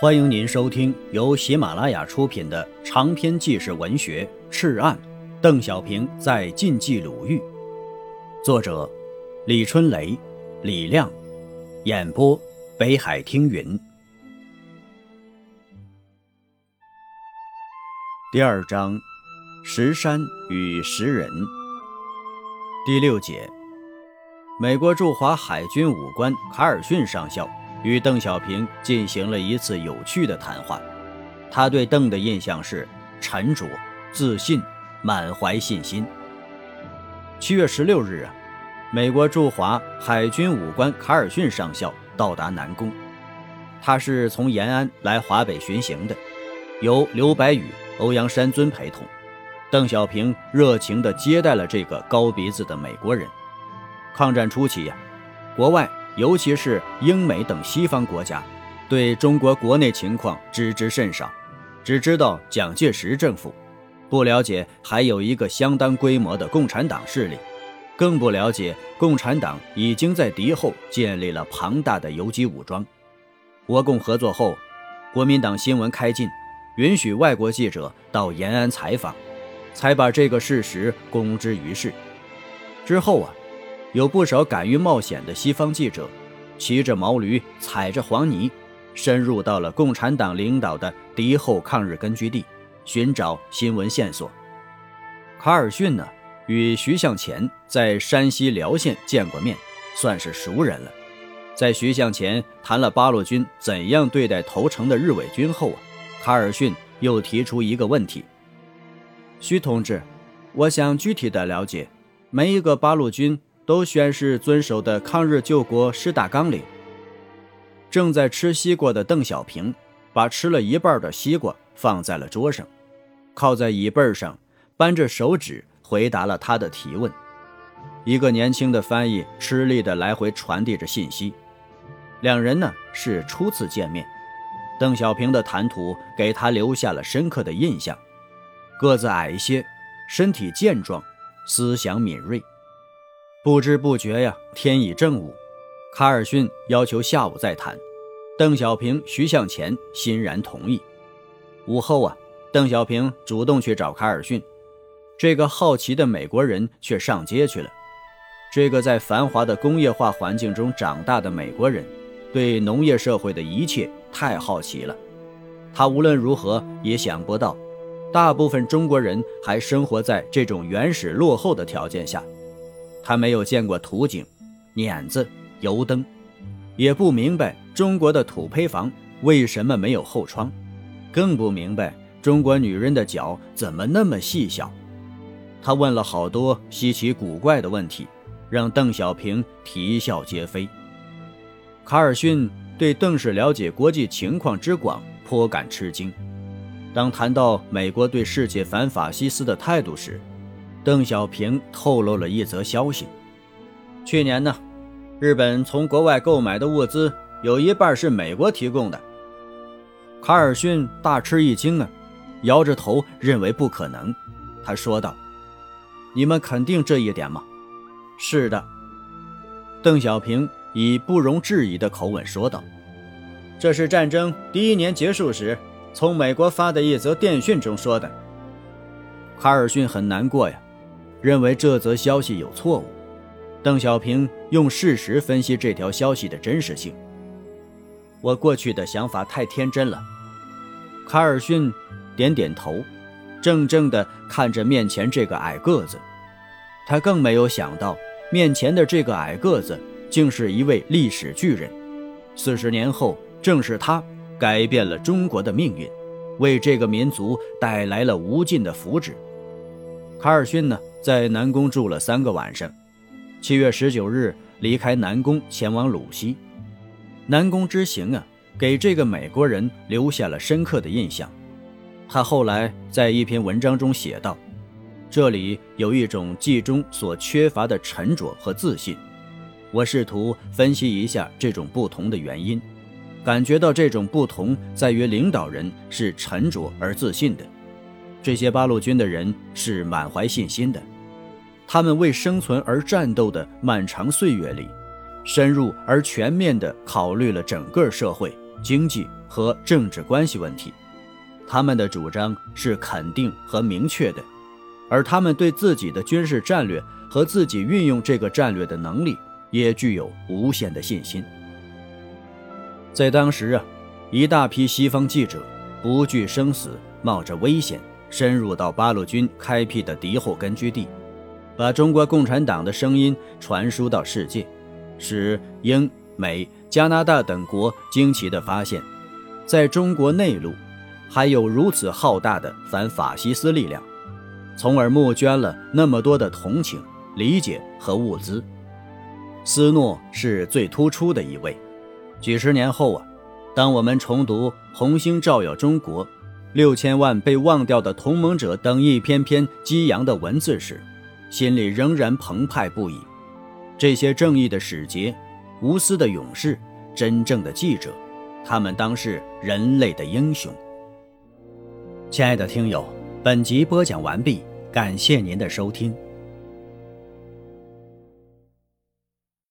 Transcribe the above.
欢迎您收听由喜马拉雅出品的长篇纪实文学《赤案》，邓小平在晋冀鲁豫，作者李春雷、李亮，演播北海听云。第二章：石山与石人。第六节：美国驻华海军武官卡尔逊上校。与邓小平进行了一次有趣的谈话，他对邓的印象是沉着、自信、满怀信心。七月十六日啊，美国驻华海军武官卡尔逊上校到达南宫，他是从延安来华北巡行的，由刘白羽、欧阳山尊陪同。邓小平热情地接待了这个高鼻子的美国人。抗战初期呀，国外。尤其是英美等西方国家，对中国国内情况知之甚少，只知道蒋介石政府，不了解还有一个相当规模的共产党势力，更不了解共产党已经在敌后建立了庞大的游击武装。国共合作后，国民党新闻开禁，允许外国记者到延安采访，才把这个事实公之于世。之后啊。有不少敢于冒险的西方记者，骑着毛驴，踩着黄泥，深入到了共产党领导的敌后抗日根据地，寻找新闻线索。卡尔逊呢，与徐向前在山西辽县见过面，算是熟人了。在徐向前谈了八路军怎样对待投诚的日伪军后啊，卡尔逊又提出一个问题：“徐同志，我想具体的了解每一个八路军。”都宣誓遵守的抗日救国十大纲领。正在吃西瓜的邓小平，把吃了一半的西瓜放在了桌上，靠在椅背上，扳着手指回答了他的提问。一个年轻的翻译吃力地来回传递着信息。两人呢是初次见面，邓小平的谈吐给他留下了深刻的印象。个子矮一些，身体健壮，思想敏锐。不知不觉呀，天已正午。卡尔逊要求下午再谈，邓小平、徐向前欣然同意。午后啊，邓小平主动去找卡尔逊，这个好奇的美国人却上街去了。这个在繁华的工业化环境中长大的美国人，对农业社会的一切太好奇了。他无论如何也想不到，大部分中国人还生活在这种原始落后的条件下。他没有见过土井、碾子、油灯，也不明白中国的土坯房为什么没有后窗，更不明白中国女人的脚怎么那么细小。他问了好多稀奇古怪的问题，让邓小平啼笑皆非。卡尔逊对邓氏了解国际情况之广颇感吃惊。当谈到美国对世界反法西斯的态度时，邓小平透露了一则消息：去年呢，日本从国外购买的物资有一半是美国提供的。卡尔逊大吃一惊啊，摇着头认为不可能。他说道：“你们肯定这一点吗？”“是的。”邓小平以不容置疑的口吻说道：“这是战争第一年结束时从美国发的一则电讯中说的。”卡尔逊很难过呀。认为这则消息有错误，邓小平用事实分析这条消息的真实性。我过去的想法太天真了。卡尔逊点点头，怔怔地看着面前这个矮个子。他更没有想到，面前的这个矮个子竟是一位历史巨人。四十年后，正是他改变了中国的命运，为这个民族带来了无尽的福祉。卡尔逊呢？在南宫住了三个晚上，七月十九日离开南宫，前往鲁西。南宫之行啊，给这个美国人留下了深刻的印象。他后来在一篇文章中写道：“这里有一种记中所缺乏的沉着和自信。”我试图分析一下这种不同的原因，感觉到这种不同在于领导人是沉着而自信的。这些八路军的人是满怀信心的，他们为生存而战斗的漫长岁月里，深入而全面地考虑了整个社会，经济和政治关系问题。他们的主张是肯定和明确的，而他们对自己的军事战略和自己运用这个战略的能力也具有无限的信心。在当时啊，一大批西方记者不惧生死，冒着危险深入到八路军开辟的敌后根据地，把中国共产党的声音传输到世界，使英美加拿大等国惊奇地发现，在中国内陆。还有如此浩大的反法西斯力量，从而募捐了那么多的同情、理解和物资。斯诺是最突出的一位。几十年后啊，当我们重读《红星照耀中国》《六千万被忘掉的同盟者》等一篇篇激扬的文字时，心里仍然澎湃不已。这些正义的使节、无私的勇士、真正的记者，他们当是人类的英雄。亲爱的听友，本集播讲完毕，感谢您的收听。